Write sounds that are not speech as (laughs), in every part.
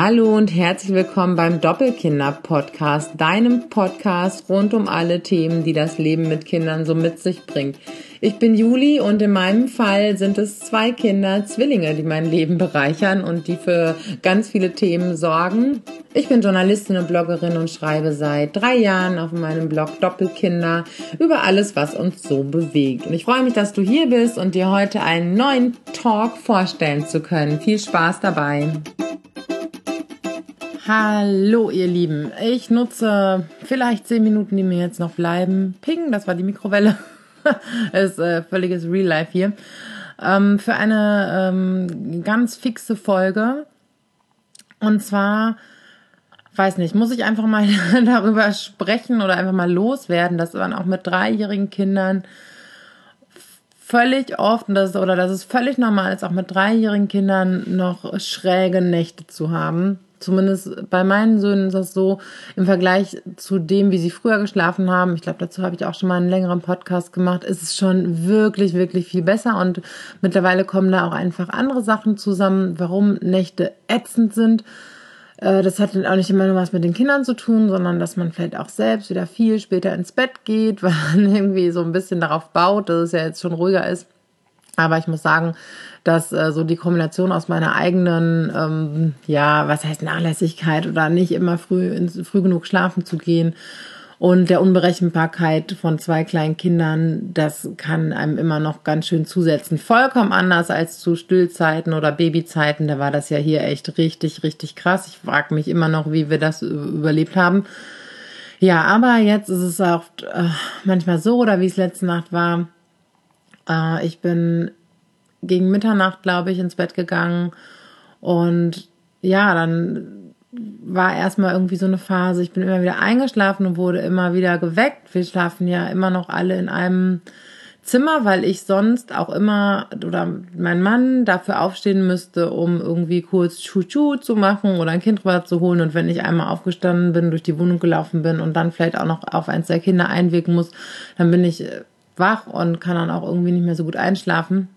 Hallo und herzlich willkommen beim Doppelkinder-Podcast, deinem Podcast rund um alle Themen, die das Leben mit Kindern so mit sich bringt. Ich bin Juli und in meinem Fall sind es zwei Kinder, Zwillinge, die mein Leben bereichern und die für ganz viele Themen sorgen. Ich bin Journalistin und Bloggerin und schreibe seit drei Jahren auf meinem Blog Doppelkinder über alles, was uns so bewegt. Und ich freue mich, dass du hier bist und dir heute einen neuen Talk vorstellen zu können. Viel Spaß dabei. Hallo ihr Lieben, ich nutze vielleicht zehn Minuten, die mir jetzt noch bleiben. Ping, das war die Mikrowelle. (laughs) ist äh, völliges Real Life hier. Ähm, für eine ähm, ganz fixe Folge. Und zwar, weiß nicht, muss ich einfach mal (laughs) darüber sprechen oder einfach mal loswerden, dass man auch mit dreijährigen Kindern völlig oft, das, oder dass es völlig normal ist, auch mit dreijährigen Kindern noch schräge Nächte zu haben Zumindest bei meinen Söhnen ist das so im Vergleich zu dem, wie sie früher geschlafen haben. Ich glaube, dazu habe ich auch schon mal einen längeren Podcast gemacht. Ist es schon wirklich, wirklich viel besser und mittlerweile kommen da auch einfach andere Sachen zusammen, warum Nächte ätzend sind. Äh, das hat auch nicht immer nur was mit den Kindern zu tun, sondern dass man vielleicht auch selbst wieder viel später ins Bett geht, (laughs) weil man irgendwie so ein bisschen darauf baut, dass es ja jetzt schon ruhiger ist. Aber ich muss sagen, dass äh, so die Kombination aus meiner eigenen, ähm, ja, was heißt Nachlässigkeit oder nicht immer früh, ins, früh genug schlafen zu gehen und der Unberechenbarkeit von zwei kleinen Kindern, das kann einem immer noch ganz schön zusetzen. Vollkommen anders als zu Stillzeiten oder Babyzeiten. Da war das ja hier echt richtig, richtig krass. Ich frage mich immer noch, wie wir das überlebt haben. Ja, aber jetzt ist es auch äh, manchmal so, oder wie es letzte Nacht war, äh, ich bin gegen Mitternacht, glaube ich, ins Bett gegangen. Und ja, dann war erstmal irgendwie so eine Phase, ich bin immer wieder eingeschlafen und wurde immer wieder geweckt. Wir schlafen ja immer noch alle in einem Zimmer, weil ich sonst auch immer oder mein Mann dafür aufstehen müsste, um irgendwie kurz Chuchu zu machen oder ein Kind rüber zu holen. Und wenn ich einmal aufgestanden bin, durch die Wohnung gelaufen bin und dann vielleicht auch noch auf eins der Kinder einwirken muss, dann bin ich äh, wach und kann dann auch irgendwie nicht mehr so gut einschlafen.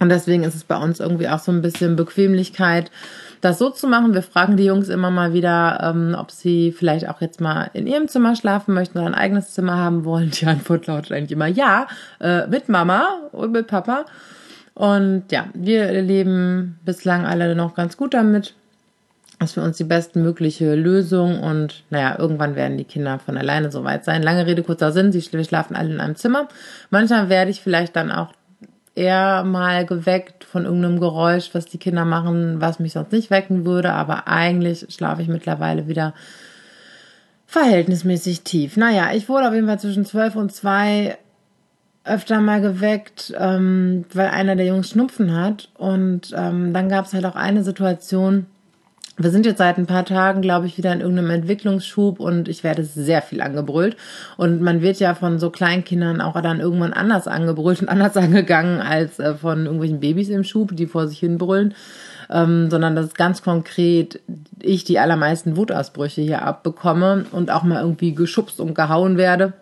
Und deswegen ist es bei uns irgendwie auch so ein bisschen Bequemlichkeit, das so zu machen. Wir fragen die Jungs immer mal wieder, ähm, ob sie vielleicht auch jetzt mal in ihrem Zimmer schlafen möchten oder ein eigenes Zimmer haben wollen. Die Antwort lautet eigentlich immer ja, äh, mit Mama und mit Papa. Und ja, wir leben bislang alle noch ganz gut damit. Das ist für uns die bestmögliche Lösung und naja, irgendwann werden die Kinder von alleine soweit sein. Lange Rede, kurzer Sinn, sie schlafen alle in einem Zimmer. Manchmal werde ich vielleicht dann auch eher mal geweckt von irgendeinem Geräusch, was die Kinder machen, was mich sonst nicht wecken würde, aber eigentlich schlafe ich mittlerweile wieder verhältnismäßig tief. Naja, ich wurde auf jeden Fall zwischen zwölf und zwei öfter mal geweckt, ähm, weil einer der Jungs Schnupfen hat. Und ähm, dann gab es halt auch eine Situation, wir sind jetzt seit ein paar Tagen, glaube ich, wieder in irgendeinem Entwicklungsschub und ich werde sehr viel angebrüllt. Und man wird ja von so Kleinkindern auch dann irgendwann anders angebrüllt und (laughs) anders angegangen als äh, von irgendwelchen Babys im Schub, die vor sich hin brüllen. Ähm, sondern dass ganz konkret ich die allermeisten Wutausbrüche hier abbekomme und auch mal irgendwie geschubst und gehauen werde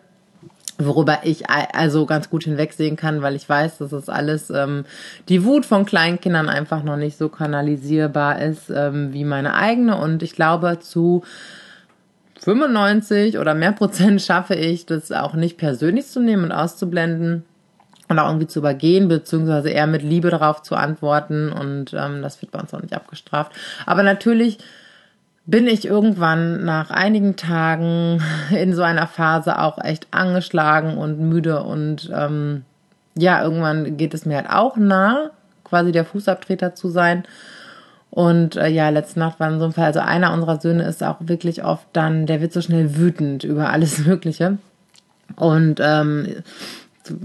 worüber ich also ganz gut hinwegsehen kann, weil ich weiß, dass es alles ähm, die Wut von Kleinkindern einfach noch nicht so kanalisierbar ist ähm, wie meine eigene und ich glaube zu 95 oder mehr Prozent (laughs) schaffe ich, das auch nicht persönlich zu nehmen und auszublenden und auch irgendwie zu übergehen, beziehungsweise eher mit Liebe darauf zu antworten und ähm, das wird bei uns auch nicht abgestraft. Aber natürlich bin ich irgendwann nach einigen Tagen (laughs) in so einer Phase auch echt angeschlagen und müde und ähm, ja, irgendwann geht es mir halt auch nah, quasi der Fußabtreter zu sein. Und äh, ja, letzte Nacht war in so einem Fall, also einer unserer Söhne ist auch wirklich oft dann, der wird so schnell wütend über alles (laughs) Mögliche. Und ähm,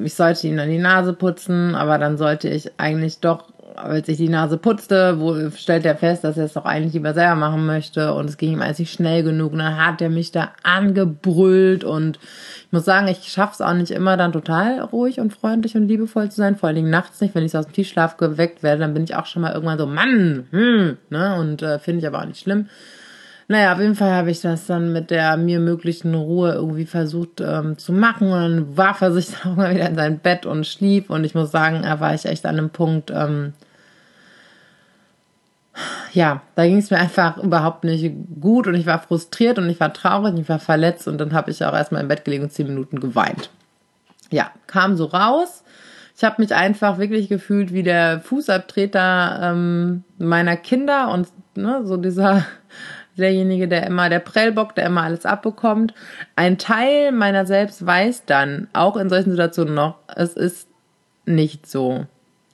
ich sollte ihn an die Nase putzen, aber dann sollte ich eigentlich doch als ich die Nase putzte, wo stellt er fest, dass er es doch eigentlich lieber selber machen möchte und es ging ihm alles nicht schnell genug. Und dann hat er mich da angebrüllt und ich muss sagen, ich schaff's auch nicht immer dann total ruhig und freundlich und liebevoll zu sein, vor allen Dingen nachts nicht, wenn ich aus dem Tiefschlaf geweckt werde, dann bin ich auch schon mal irgendwann so, Mann, hm, ne, und äh, finde ich aber auch nicht schlimm. Naja, auf jeden Fall habe ich das dann mit der mir möglichen Ruhe irgendwie versucht ähm, zu machen. Und dann warf er sich dann (laughs) auch mal wieder in sein Bett und schlief. Und ich muss sagen, da war ich echt an einem Punkt, ähm, ja, da ging es mir einfach überhaupt nicht gut und ich war frustriert und ich war traurig und ich war verletzt und dann habe ich auch erstmal im Bett gelegen und zehn Minuten geweint. Ja, kam so raus. Ich habe mich einfach wirklich gefühlt wie der Fußabtreter ähm, meiner Kinder und ne, so dieser (laughs) derjenige, der immer der Prellbock, der immer alles abbekommt. Ein Teil meiner selbst weiß dann, auch in solchen Situationen noch, es ist nicht so.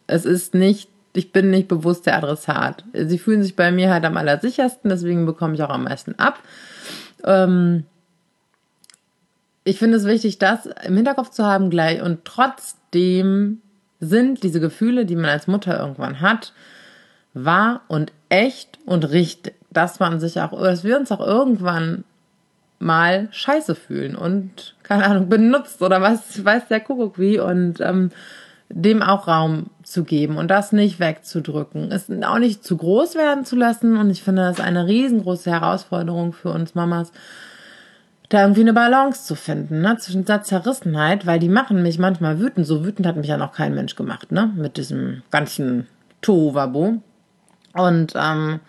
Es ist nicht ich bin nicht bewusst der Adressat. Sie fühlen sich bei mir halt am allersichersten, deswegen bekomme ich auch am meisten ab. Ähm ich finde es wichtig, das im Hinterkopf zu haben gleich und trotzdem sind diese Gefühle, die man als Mutter irgendwann hat, wahr und echt und richtig. Dass man sich auch, dass wir uns auch irgendwann mal scheiße fühlen und keine Ahnung benutzt oder was weiß der Kuckuck wie und ähm, dem auch Raum zu geben und das nicht wegzudrücken, es auch nicht zu groß werden zu lassen. Und ich finde, das ist eine riesengroße Herausforderung für uns Mamas, da irgendwie eine Balance zu finden, ne, zwischen der Zerrissenheit, weil die machen mich manchmal wütend. So wütend hat mich ja noch kein Mensch gemacht, ne, mit diesem ganzen Tohuwabo. Und ähm,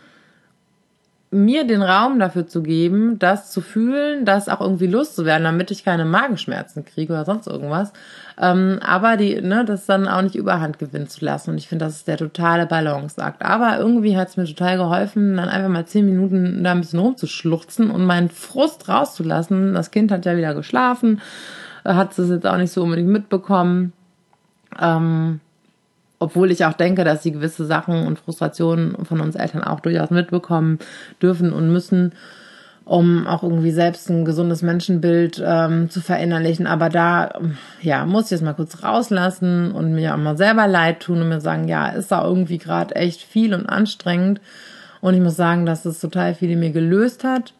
mir den Raum dafür zu geben, das zu fühlen, das auch irgendwie loszuwerden, damit ich keine Magenschmerzen kriege oder sonst irgendwas. Ähm, aber die, ne, das dann auch nicht überhand gewinnen zu lassen. Und ich finde, das ist der totale Balanceakt. Aber irgendwie hat es mir total geholfen, dann einfach mal zehn Minuten da ein bisschen rumzuschluchzen und meinen Frust rauszulassen. Das Kind hat ja wieder geschlafen, hat es jetzt auch nicht so unbedingt mitbekommen. Ähm, obwohl ich auch denke, dass sie gewisse Sachen und Frustrationen von uns Eltern auch durchaus mitbekommen dürfen und müssen, um auch irgendwie selbst ein gesundes Menschenbild ähm, zu verinnerlichen. Aber da, ja, muss ich jetzt mal kurz rauslassen und mir auch mal selber leid tun und mir sagen, ja, ist da irgendwie gerade echt viel und anstrengend. Und ich muss sagen, dass es total viel in mir gelöst hat.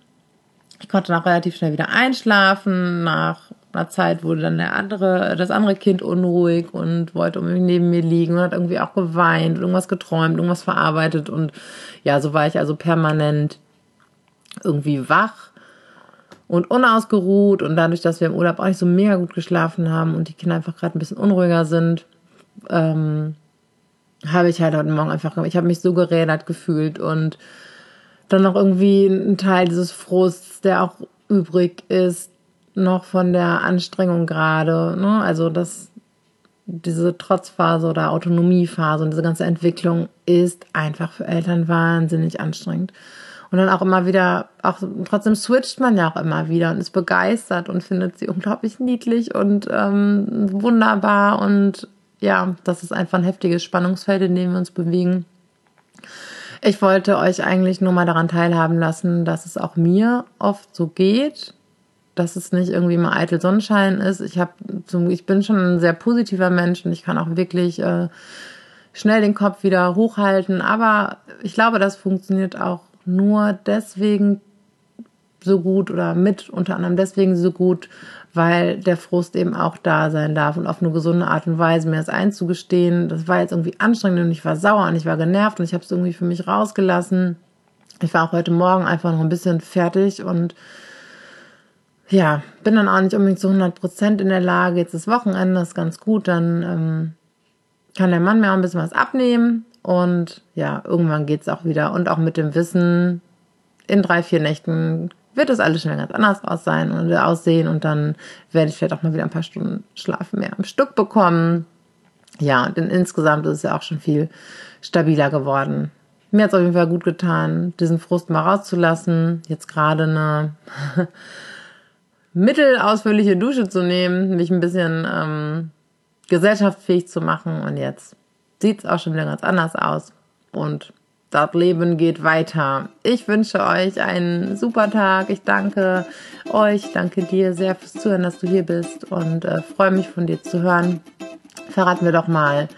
Ich konnte auch relativ schnell wieder einschlafen nach einer Zeit wurde dann der andere, das andere Kind unruhig und wollte neben mir liegen und hat irgendwie auch geweint, irgendwas geträumt, irgendwas verarbeitet. Und ja, so war ich also permanent irgendwie wach und unausgeruht. Und dadurch, dass wir im Urlaub auch nicht so mega gut geschlafen haben und die Kinder einfach gerade ein bisschen unruhiger sind, ähm, habe ich halt heute Morgen einfach, ich habe mich so gerädert gefühlt und dann noch irgendwie ein Teil dieses Frusts, der auch übrig ist, noch von der Anstrengung gerade, ne? Also das, diese Trotzphase oder Autonomiephase und diese ganze Entwicklung ist einfach für Eltern wahnsinnig anstrengend. Und dann auch immer wieder, auch trotzdem switcht man ja auch immer wieder und ist begeistert und findet sie unglaublich niedlich und ähm, wunderbar. Und ja, das ist einfach ein heftiges Spannungsfeld, in dem wir uns bewegen. Ich wollte euch eigentlich nur mal daran teilhaben lassen, dass es auch mir oft so geht dass es nicht irgendwie mal eitel Sonnenschein ist. Ich habe, ich bin schon ein sehr positiver Mensch und ich kann auch wirklich äh, schnell den Kopf wieder hochhalten. Aber ich glaube, das funktioniert auch nur deswegen so gut oder mit unter anderem deswegen so gut, weil der Frust eben auch da sein darf und auf eine gesunde Art und Weise mir das einzugestehen. Das war jetzt irgendwie anstrengend und ich war sauer und ich war genervt und ich habe es irgendwie für mich rausgelassen. Ich war auch heute Morgen einfach noch ein bisschen fertig und ja, bin dann auch nicht unbedingt zu 100 Prozent in der Lage. Jetzt ist Wochenende, ist ganz gut, dann ähm, kann der Mann mir auch ein bisschen was abnehmen. Und ja, irgendwann geht's auch wieder. Und auch mit dem Wissen, in drei, vier Nächten wird das alles schnell ganz anders aus sein und aussehen. Und dann werde ich vielleicht auch mal wieder ein paar Stunden Schlaf mehr am Stück bekommen. Ja, denn insgesamt ist es ja auch schon viel stabiler geworden. Mir hat es auf jeden Fall gut getan, diesen Frust mal rauszulassen. Jetzt gerade eine (laughs) mittelausführliche Dusche zu nehmen, mich ein bisschen ähm, gesellschaftsfähig zu machen. Und jetzt sieht es auch schon wieder ganz anders aus. Und das Leben geht weiter. Ich wünsche euch einen super Tag. Ich danke euch, danke dir sehr fürs Zuhören, dass du hier bist und äh, freue mich von dir zu hören. Verrat mir doch mal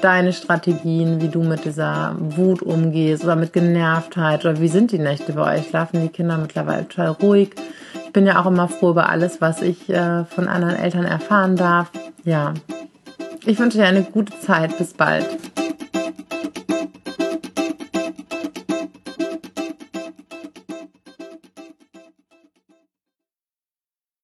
deine Strategien, wie du mit dieser Wut umgehst oder mit Genervtheit oder wie sind die Nächte bei euch? Schlafen die Kinder mittlerweile total ruhig? Ich bin ja auch immer froh über alles, was ich äh, von anderen Eltern erfahren darf. Ja, ich wünsche dir eine gute Zeit. Bis bald.